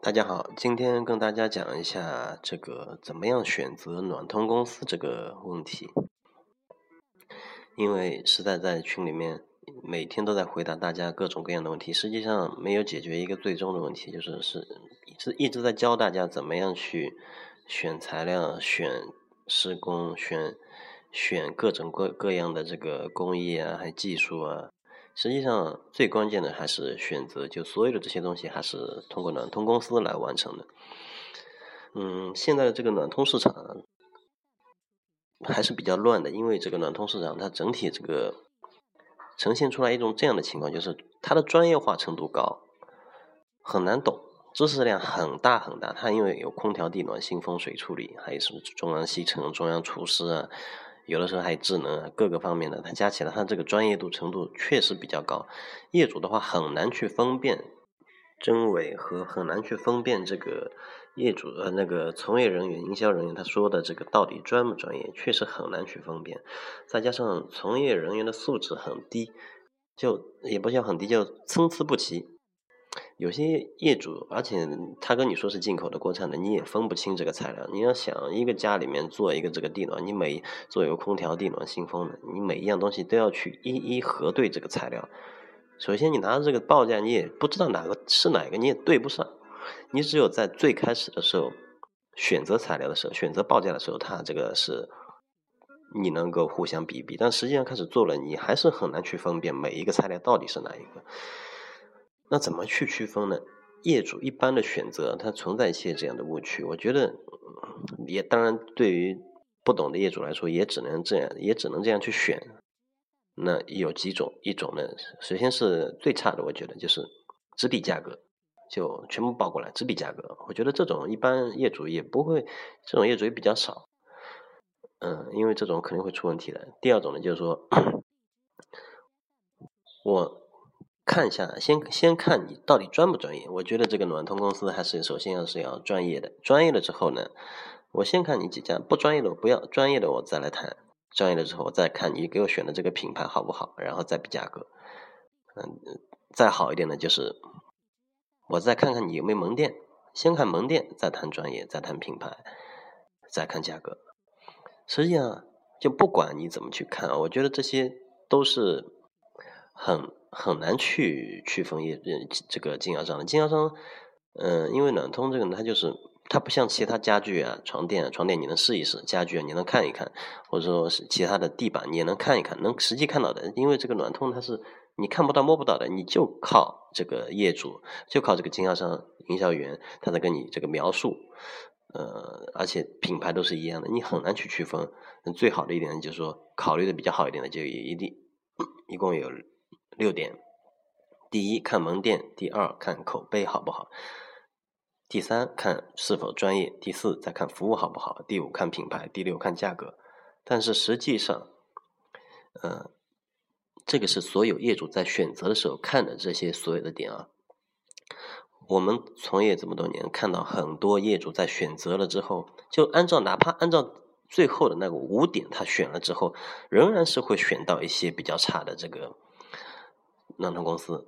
大家好，今天跟大家讲一下这个怎么样选择暖通公司这个问题。因为实在在群里面每天都在回答大家各种各样的问题，实际上没有解决一个最终的问题，就是是一直一直在教大家怎么样去选材料、选施工、选选各种各各样的这个工艺啊，还技术啊。实际上，最关键的还是选择，就所有的这些东西还是通过暖通公司来完成的。嗯，现在的这个暖通市场还是比较乱的，因为这个暖通市场它整体这个呈现出来一种这样的情况，就是它的专业化程度高，很难懂，知识量很大很大。它因为有空调、地暖、新风水处理，还有什么中央吸尘、中央除湿啊。有的时候还智能啊，各个方面的，它加起来，它这个专业度程度确实比较高。业主的话很难去分辨真伪和很难去分辨这个业主呃那个从业人员、营销人员他说的这个到底专不专业，确实很难去分辨。再加上从业人员的素质很低，就也不叫很低，就参差不齐。有些业主，而且他跟你说是进口的、国产的，你也分不清这个材料。你要想一个家里面做一个这个地暖，你每做一个空调、地暖、新风的，你每一样东西都要去一一核对这个材料。首先，你拿到这个报价，你也不知道哪个是哪个，你也对不上。你只有在最开始的时候选择材料的时候、选择报价的时候，它这个是你能够互相比比。但实际上开始做了，你还是很难去分辨每一个材料到底是哪一个。那怎么去区分呢？业主一般的选择，它存在一些这样的误区。我觉得，也当然对于不懂的业主来说，也只能这样，也只能这样去选。那有几种，一种呢，首先是最差的，我觉得就是只比价格，就全部报过来，只比价格。我觉得这种一般业主也不会，这种业主也比较少。嗯，因为这种肯定会出问题的。第二种呢，就是说，我。看一下，先先看你到底专不专业。我觉得这个暖通公司还是首先要是要专业的，专业了之后呢，我先看你几家，不专业的我不要，专业的我再来谈。专业了之后，我再看你给我选的这个品牌好不好，然后再比价格。嗯，再好一点的就是我再看看你有没有门店，先看门店，再谈专业，再谈品牌，再看价格。实际上，就不管你怎么去看，我觉得这些都是很。很难去区分业这个经销商经销商，嗯，因为暖通这个呢它就是它不像其他家具啊、床垫啊，床垫你能试一试，家具啊你能看一看，或者说是其他的地板你也能看一看，能实际看到的。因为这个暖通它是你看不到摸不到的，你就靠这个业主，就靠这个经销商、营销员，他在跟你这个描述，呃，而且品牌都是一样的，你很难去区分。最好的一点就是说，考虑的比较好一点的就一定 一共有。六点，第一看门店，第二看口碑好不好，第三看是否专业，第四再看服务好不好，第五看品牌，第六看价格。但是实际上，呃，这个是所有业主在选择的时候看的这些所有的点啊。我们从业这么多年，看到很多业主在选择了之后，就按照哪怕按照最后的那个五点，他选了之后，仍然是会选到一些比较差的这个。暖通公司，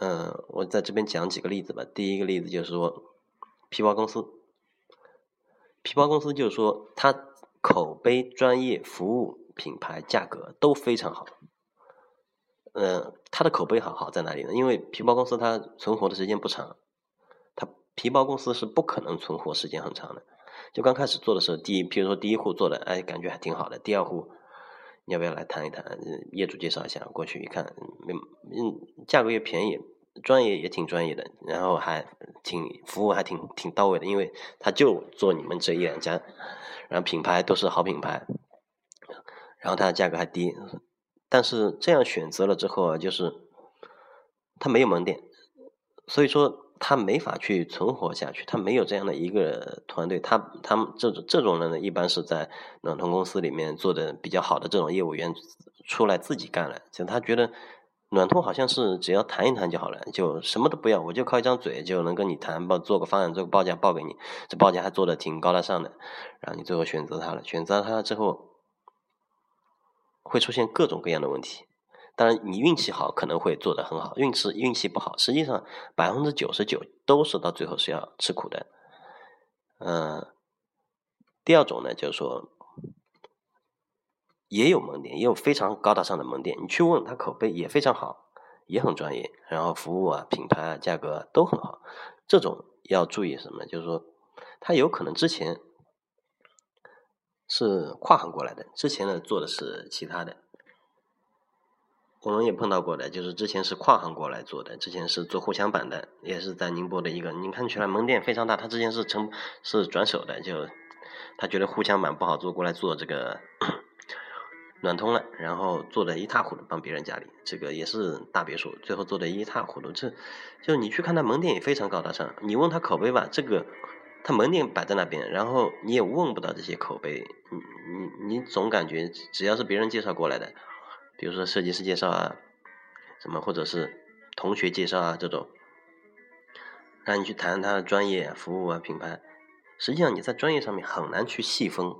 嗯，我在这边讲几个例子吧。第一个例子就是说，皮包公司，皮包公司就是说，它口碑、专业、服务、品牌、价格都非常好。嗯，它的口碑好好在哪里呢？因为皮包公司它存活的时间不长，它皮包公司是不可能存活时间很长的。就刚开始做的时候，第一，比如说第一户做的，哎，感觉还挺好的。第二户。要不要来谈一谈？业主介绍一下，过去一看，嗯，价格也便宜，专业也挺专业的，然后还挺服务还挺挺到位的，因为他就做你们这一两家，然后品牌都是好品牌，然后它的价格还低，但是这样选择了之后啊，就是他没有门店，所以说。他没法去存活下去，他没有这样的一个团队，他他们这种这种人呢，一般是在暖通公司里面做的比较好的这种业务员出来自己干了，就他觉得暖通好像是只要谈一谈就好了，就什么都不要，我就靠一张嘴就能跟你谈报做个方案，做个报价报给你，这报价还做的挺高大上的，然后你最后选择他了，选择他之后会出现各种各样的问题，当然，你运气好可能会做得很好，运气运气不好，实际上百分之九十九都是到最后是要吃苦的。嗯，第二种呢，就是说，也有门店，也有非常高大上的门店，你去问他口碑也非常好，也很专业，然后服务啊、品牌啊、价格都很好。这种要注意什么？就是说，他有可能之前是跨行过来的，之前呢做的是其他的。我们也碰到过的，就是之前是跨行过来做的，之前是做护墙板的，也是在宁波的一个，你看起来门店非常大，他之前是成是转手的，就他觉得护墙板不好做，过来做这个暖通了，然后做的一塌糊涂，帮别人家里这个也是大别墅，最后做的一塌糊涂，这就你去看他门店也非常高大上，你问他口碑吧，这个他门店摆在那边，然后你也问不到这些口碑，你你你总感觉只要是别人介绍过来的。比如说设计师介绍啊，什么或者是同学介绍啊这种，让你去谈他的专业服务啊品牌，实际上你在专业上面很难去细分，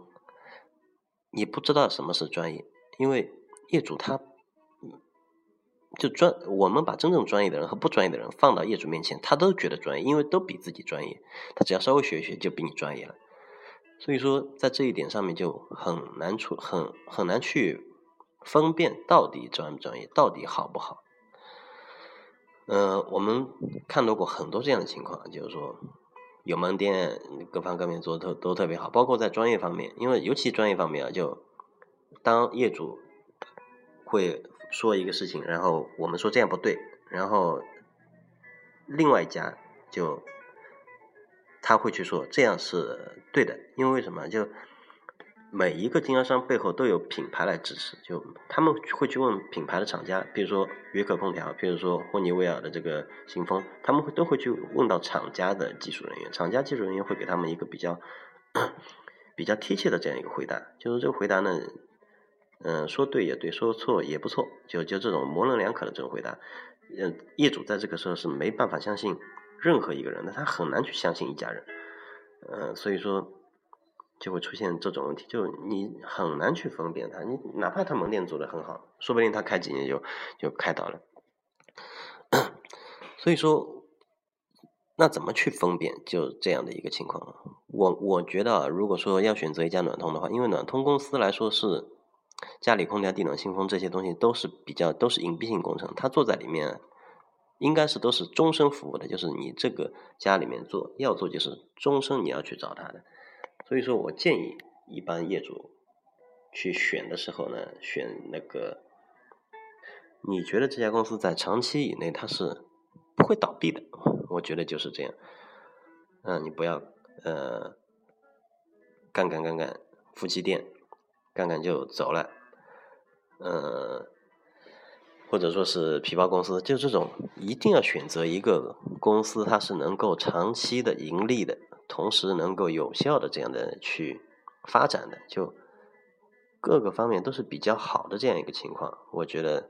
你不知道什么是专业，因为业主他，就专我们把真正专业的人和不专业的人放到业主面前，他都觉得专业，因为都比自己专业，他只要稍微学一学就比你专业了，所以说在这一点上面就很难处很很难去。分辨到底专不专业，到底好不好？嗯，我们看到过很多这样的情况，就是说有门店各方各面做的都都特别好，包括在专业方面，因为尤其专业方面啊，就当业主会说一个事情，然后我们说这样不对，然后另外一家就他会去说这样是对的，因为为什么？就每一个经销商背后都有品牌来支持，就他们会去问品牌的厂家，比如说约克空调，比如说霍尼韦尔的这个新风，他们会都会去问到厂家的技术人员，厂家技术人员会给他们一个比较 比较贴切的这样一个回答，就是这个回答呢，嗯，说对也对，说错也不错，就就这种模棱两可的这种回答，嗯，业主在这个时候是没办法相信任何一个人的，他很难去相信一家人，嗯，所以说。就会出现这种问题，就你很难去分辨他，你哪怕他门店做的很好，说不定他开几年就就开倒了。所以说，那怎么去分辨就这样的一个情况？我我觉得，如果说要选择一家暖通的话，因为暖通公司来说是家里空调、地暖、新风这些东西都是比较都是隐蔽性工程，他做在里面应该是都是终身服务的，就是你这个家里面做要做就是终身你要去找他的。所以说我建议一般业主去选的时候呢，选那个你觉得这家公司在长期以内它是不会倒闭的，我觉得就是这样。嗯，你不要呃干干干干夫妻店干干就走了，嗯，或者说是皮包公司，就这种一定要选择一个公司，它是能够长期的盈利的。同时能够有效的这样的去发展的，就各个方面都是比较好的这样一个情况，我觉得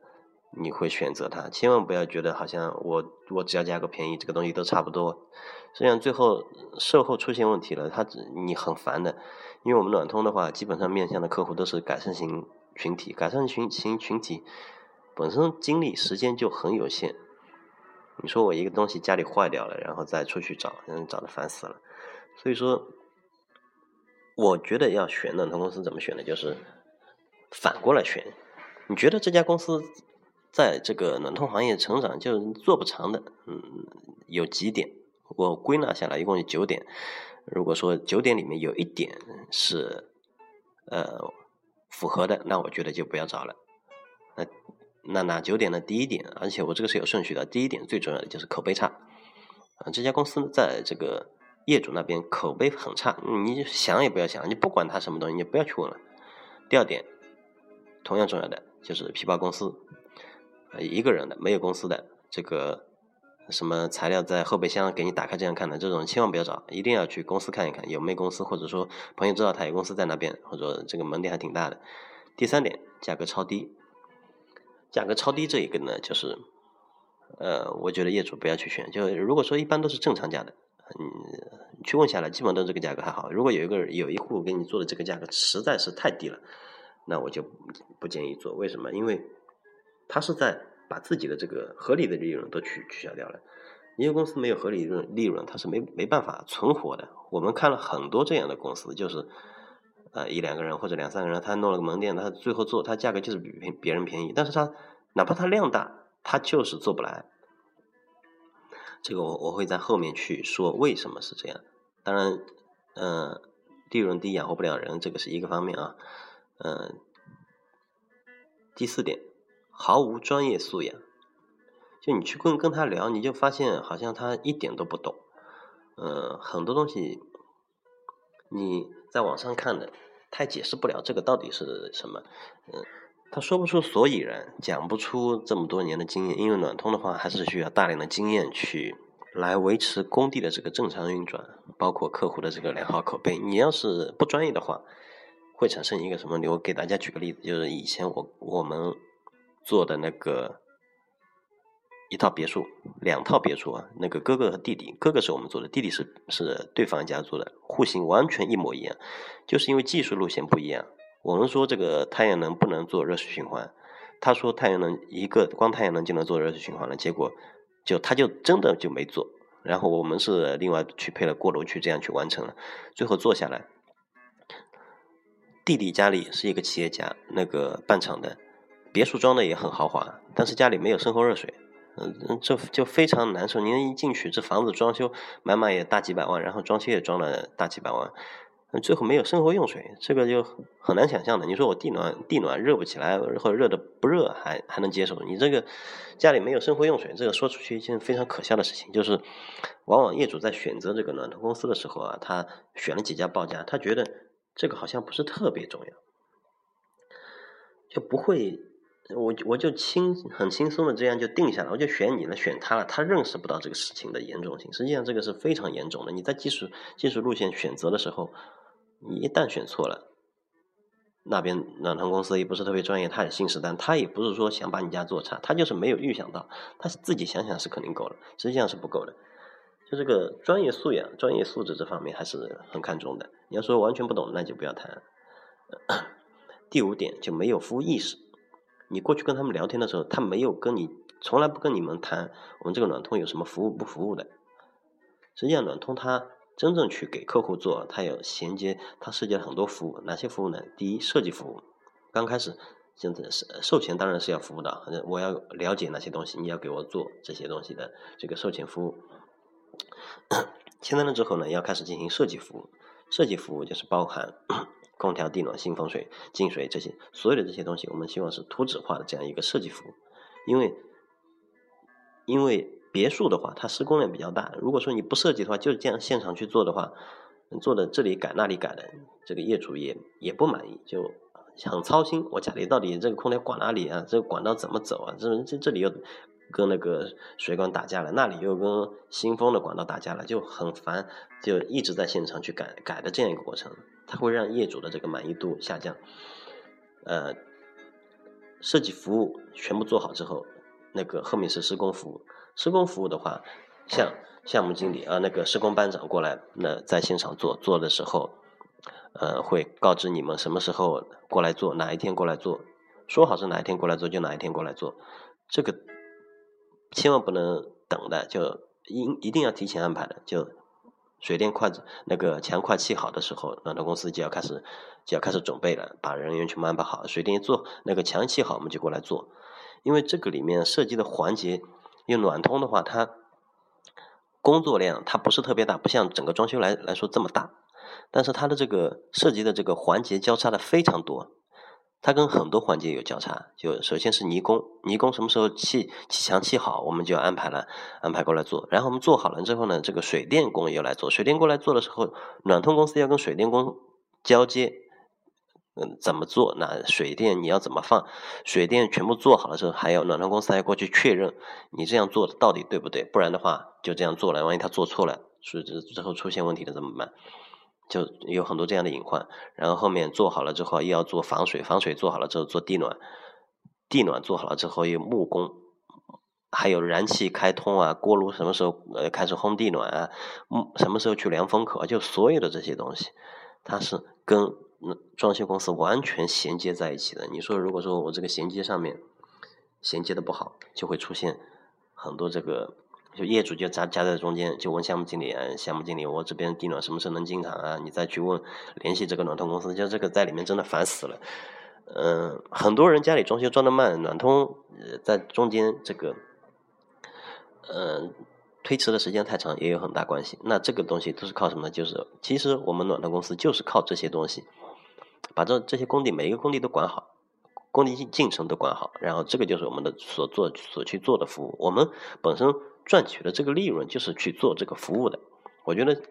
你会选择它，千万不要觉得好像我我只要价格便宜，这个东西都差不多，实际上最后售后出现问题了，它你很烦的，因为我们暖通的话，基本上面向的客户都是改善型群体，改善群型群体本身精力时间就很有限，你说我一个东西家里坏掉了，然后再出去找，嗯，找的烦死了。所以说，我觉得要选暖通公司怎么选呢？就是反过来选。你觉得这家公司在这个暖通行业成长就做不长的，嗯，有几点，我归纳下来一共有九点。如果说九点里面有一点是呃符合的，那我觉得就不要找了。那那哪九点呢？第一点，而且我这个是有顺序的。第一点最重要的就是口碑差啊，这家公司在这个。业主那边口碑很差，你想也不要想，你不管他什么东西，你不要去问了。第二点，同样重要的就是皮包公司，一个人的没有公司的这个什么材料在后备箱给你打开这样看的这种，千万不要找，一定要去公司看一看有没有公司，或者说朋友知道他有公司在那边，或者这个门店还挺大的。第三点，价格超低，价格超低这一个呢，就是呃，我觉得业主不要去选，就如果说一般都是正常价的。嗯，去问下来，基本都这个价格还好。如果有一个有一户给你做的这个价格实在是太低了，那我就不建议做。为什么？因为他是在把自己的这个合理的利润都取取消掉了。一个公司没有合理润利润，它是没没办法存活的。我们看了很多这样的公司，就是呃一两个人或者两三个人，他弄了个门店，他最后做，他价格就是比别人便宜，但是他哪怕他量大，他就是做不来。这个我我会在后面去说为什么是这样。当然，嗯，利润低养活不了人，这个是一个方面啊。嗯，第四点，毫无专业素养。就你去跟跟他聊，你就发现好像他一点都不懂。嗯，很多东西你在网上看的，他也解释不了这个到底是什么。嗯。他说不出所以然，讲不出这么多年的经验，因为暖通的话还是需要大量的经验去来维持工地的这个正常运转，包括客户的这个良好口碑。你要是不专业的话，会产生一个什么？我给大家举个例子，就是以前我我们做的那个一套别墅，两套别墅啊，那个哥哥和弟弟，哥哥是我们做的，弟弟是是对方家做的，户型完全一模一样，就是因为技术路线不一样。我们说这个太阳能不能做热水循环，他说太阳能一个光太阳能就能做热水循环了，结果就他就真的就没做，然后我们是另外去配了锅炉去这样去完成了，最后做下来，弟弟家里是一个企业家，那个办厂的，别墅装的也很豪华，但是家里没有生活热水，嗯，这就非常难受。您一进去，这房子装修满满也大几百万，然后装修也装了大几百万。最后没有生活用水，这个就很难想象的。你说我地暖地暖热不起来，或者热的不热还还能接受，你这个家里没有生活用水，这个说出去一件非常可笑的事情。就是往往业主在选择这个暖通公司的时候啊，他选了几家报价，他觉得这个好像不是特别重要，就不会我我就轻很轻松的这样就定下来，我就选你了，选他了，他认识不到这个事情的严重性。实际上这个是非常严重的。你在技术技术路线选择的时候。你一旦选错了，那边暖通公司也不是特别专业，他也信誓旦，他也不是说想把你家做差，他就是没有预想到，他自己想想是肯定够了，实际上是不够的。就这个专业素养、专业素质这方面还是很看重的。你要说完全不懂，那就不要谈。第五点就没有服务意识。你过去跟他们聊天的时候，他没有跟你，从来不跟你们谈我们这个暖通有什么服务不服务的。实际上暖通它。真正去给客户做，它有衔接，它涉及了很多服务。哪些服务呢？第一，设计服务。刚开始，现在是授权，当然是要服务的。我要了解哪些东西，你要给我做这些东西的这个授权服务。签单了之后呢，要开始进行设计服务。设计服务就是包含 空调、地暖、新风水、净水这些所有的这些东西，我们希望是图纸化的这样一个设计服务，因为因为。别墅的话，它施工量比较大。如果说你不设计的话，就这样现场去做的话，做的这里改那里改的，这个业主也也不满意，就很操心。我家里到底这个空调挂哪里啊？这个管道怎么走啊？这这这里又跟那个水管打架了，那里又跟新风的管道打架了，就很烦，就一直在现场去改改的这样一个过程，它会让业主的这个满意度下降。呃，设计服务全部做好之后，那个后面是施工服务。施工服务的话，像项目经理啊，那个施工班长过来，那在现场做做的时候，呃，会告知你们什么时候过来做，哪一天过来做，说好是哪一天过来做就哪一天过来做，这个千万不能等的，就一一定要提前安排的，就水电快那个墙快砌好的时候，那那公司就要开始就要开始准备了，把人员全部安排好，水电一做，那个墙砌好，我们就过来做，因为这个里面涉及的环节。因为暖通的话，它工作量它不是特别大，不像整个装修来来说这么大，但是它的这个涉及的这个环节交叉的非常多，它跟很多环节有交叉。就首先是泥工，泥工什么时候砌砌墙砌好，我们就要安排了，安排过来做。然后我们做好了之后呢，这个水电工又来做，水电过来做的时候，暖通公司要跟水电工交接。嗯，怎么做？那水电你要怎么放？水电全部做好了之后，还要暖通公司还要过去确认你这样做的到底对不对？不然的话就这样做了，万一他做错了，所以之后出现问题了怎么办？就有很多这样的隐患。然后后面做好了之后又要做防水，防水做好了之后做地暖，地暖做好了之后有木工，还有燃气开通啊，锅炉什么时候呃开始烘地暖啊？木什么时候去量风口？就所有的这些东西，它是跟。装修公司完全衔接在一起的。你说，如果说我这个衔接上面衔接的不好，就会出现很多这个，就业主就夹夹在中间，就问项目经理，项目经理，我这边地暖什么时候能进场啊？你再去问联系这个暖通公司，就这个在里面真的烦死了。嗯，很多人家里装修装的慢，暖通在中间这个，嗯，推迟的时间太长也有很大关系。那这个东西都是靠什么呢？就是其实我们暖通公司就是靠这些东西，把这这些工地每一个工地都管好。工地进程都管好，然后这个就是我们的所做所去做的服务。我们本身赚取的这个利润就是去做这个服务的。我觉得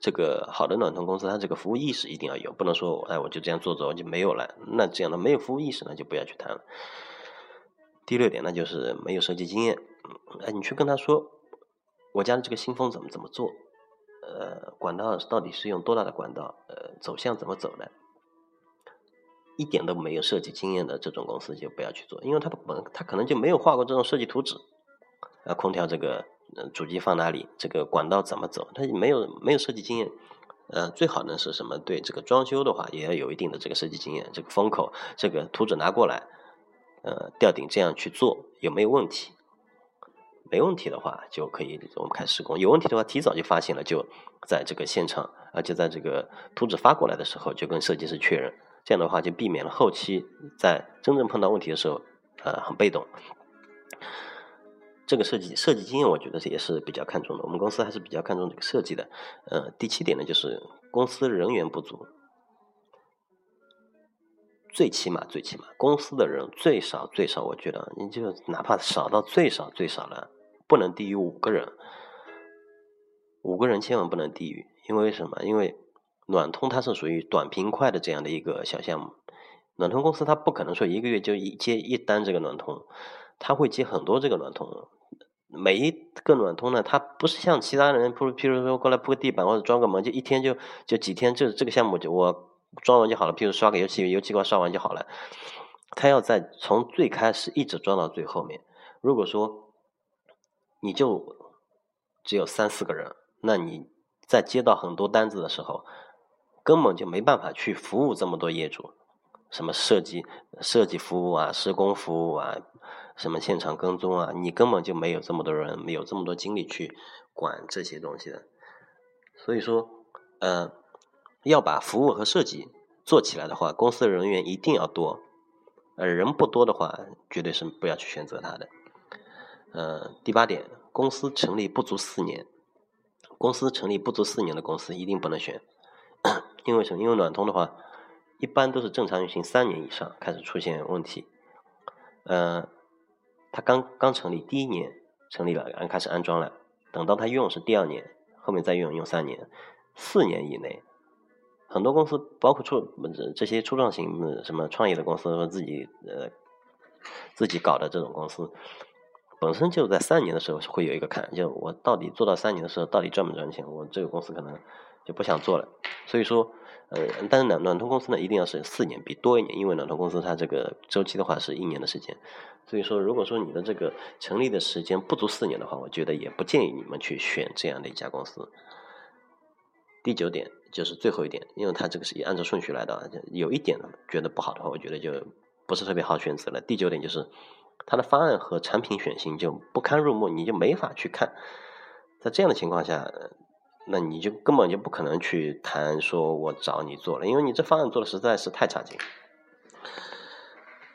这个好的暖通公司，它这个服务意识一定要有，不能说哎我就这样做做我就没有了。那这样的没有服务意识，那就不要去谈了。第六点，那就是没有设计经验。哎，你去跟他说，我家的这个新风怎么怎么做？呃，管道到底是用多大的管道？呃，走向怎么走的？一点都没有设计经验的这种公司就不要去做，因为他本他可能就没有画过这种设计图纸，啊，空调这个主机放哪里，这个管道怎么走，他没有没有设计经验，呃，最好呢是什么？对这个装修的话也要有一定的这个设计经验，这个风口这个图纸拿过来，呃，吊顶这样去做有没有问题？没问题的话就可以我们开始施工，有问题的话提早就发现了，就在这个现场，而且在这个图纸发过来的时候就跟设计师确认。这样的话就避免了后期在真正碰到问题的时候，呃，很被动。这个设计设计经验，我觉得也是比较看重的。我们公司还是比较看重这个设计的。呃，第七点呢，就是公司人员不足，最起码最起码公司的人最少最少，我觉得你就哪怕少到最少最少了，不能低于五个人，五个人千万不能低于，因为什么？因为暖通它是属于短平快的这样的一个小项目，暖通公司它不可能说一个月就一接一单这个暖通，它会接很多这个暖通，每一个暖通呢，它不是像其他人铺，譬如说过来铺个地板或者装个门，就一天就就几天，就这个项目就我装完就好了，譬如刷个油漆，油漆罐刷完就好了，它要在从最开始一直装到最后面。如果说你就只有三四个人，那你在接到很多单子的时候，根本就没办法去服务这么多业主，什么设计设计服务啊，施工服务啊，什么现场跟踪啊，你根本就没有这么多人，没有这么多精力去管这些东西的。所以说，呃，要把服务和设计做起来的话，公司的人员一定要多，呃，人不多的话，绝对是不要去选择它的。呃，第八点，公司成立不足四年，公司成立不足四年的公司一定不能选。因为什么？因为暖通的话，一般都是正常运行三年以上开始出现问题。呃，它刚刚成立第一年成立了，然后开始安装了，等到它用是第二年，后面再用用三年，四年以内，很多公司包括初这些初创型什么创业的公司和自己呃自己搞的这种公司，本身就在三年的时候会有一个坎，就我到底做到三年的时候到底赚不赚钱？我这个公司可能。就不想做了，所以说，呃，但是暖暖通公司呢，一定要是四年比多一年，因为暖通公司它这个周期的话是一年的时间，所以说，如果说你的这个成立的时间不足四年的话，我觉得也不建议你们去选这样的一家公司。第九点就是最后一点，因为它这个是按照顺序来的，有一点觉得不好的话，我觉得就不是特别好选择了。第九点就是它的方案和产品选型就不堪入目，你就没法去看，在这样的情况下。那你就根本就不可能去谈说我找你做了，因为你这方案做的实在是太差劲。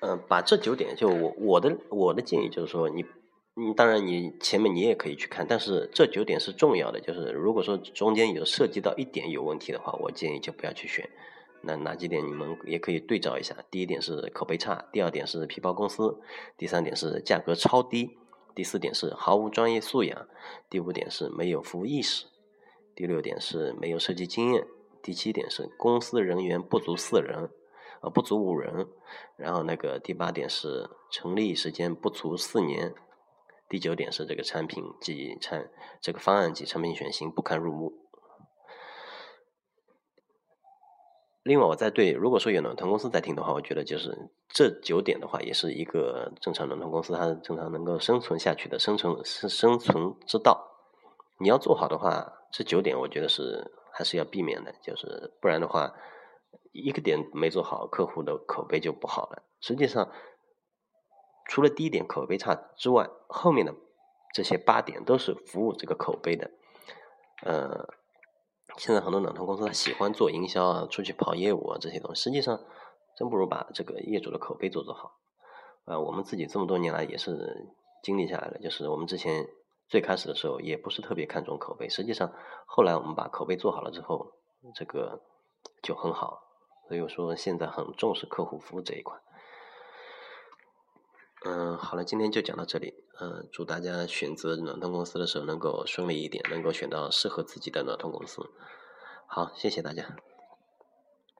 嗯，把这九点就我我的我的建议就是说，你你当然你前面你也可以去看，但是这九点是重要的，就是如果说中间有涉及到一点有问题的话，我建议就不要去选。那哪几点你们也可以对照一下？第一点是口碑差，第二点是皮包公司，第三点是价格超低，第四点是毫无专业素养，第五点是没有服务意识。第六点是没有设计经验，第七点是公司人员不足四人，呃不足五人，然后那个第八点是成立时间不足四年，第九点是这个产品及产这个方案及产品选型不堪入目。另外，我再对如果说有暖通公司在听的话，我觉得就是这九点的话，也是一个正常暖通公司它正常能够生存下去的生存生生存之道。你要做好的话。这九点我觉得是还是要避免的，就是不然的话，一个点没做好，客户的口碑就不好了。实际上，除了第一点口碑差之外，后面的这些八点都是服务这个口碑的。呃，现在很多暖通公司他喜欢做营销啊，出去跑业务啊这些东西，实际上真不如把这个业主的口碑做做好。呃，我们自己这么多年来也是经历下来了，就是我们之前最开始的时候也不是特别看重口碑，实际上后来我们把口碑做好了之后，这个就很好。所以说现在很重视客户服务这一块。嗯，好了，今天就讲到这里。嗯，祝大家选择暖通公司的时候能够顺利一点，能够选到适合自己的暖通公司。好，谢谢大家。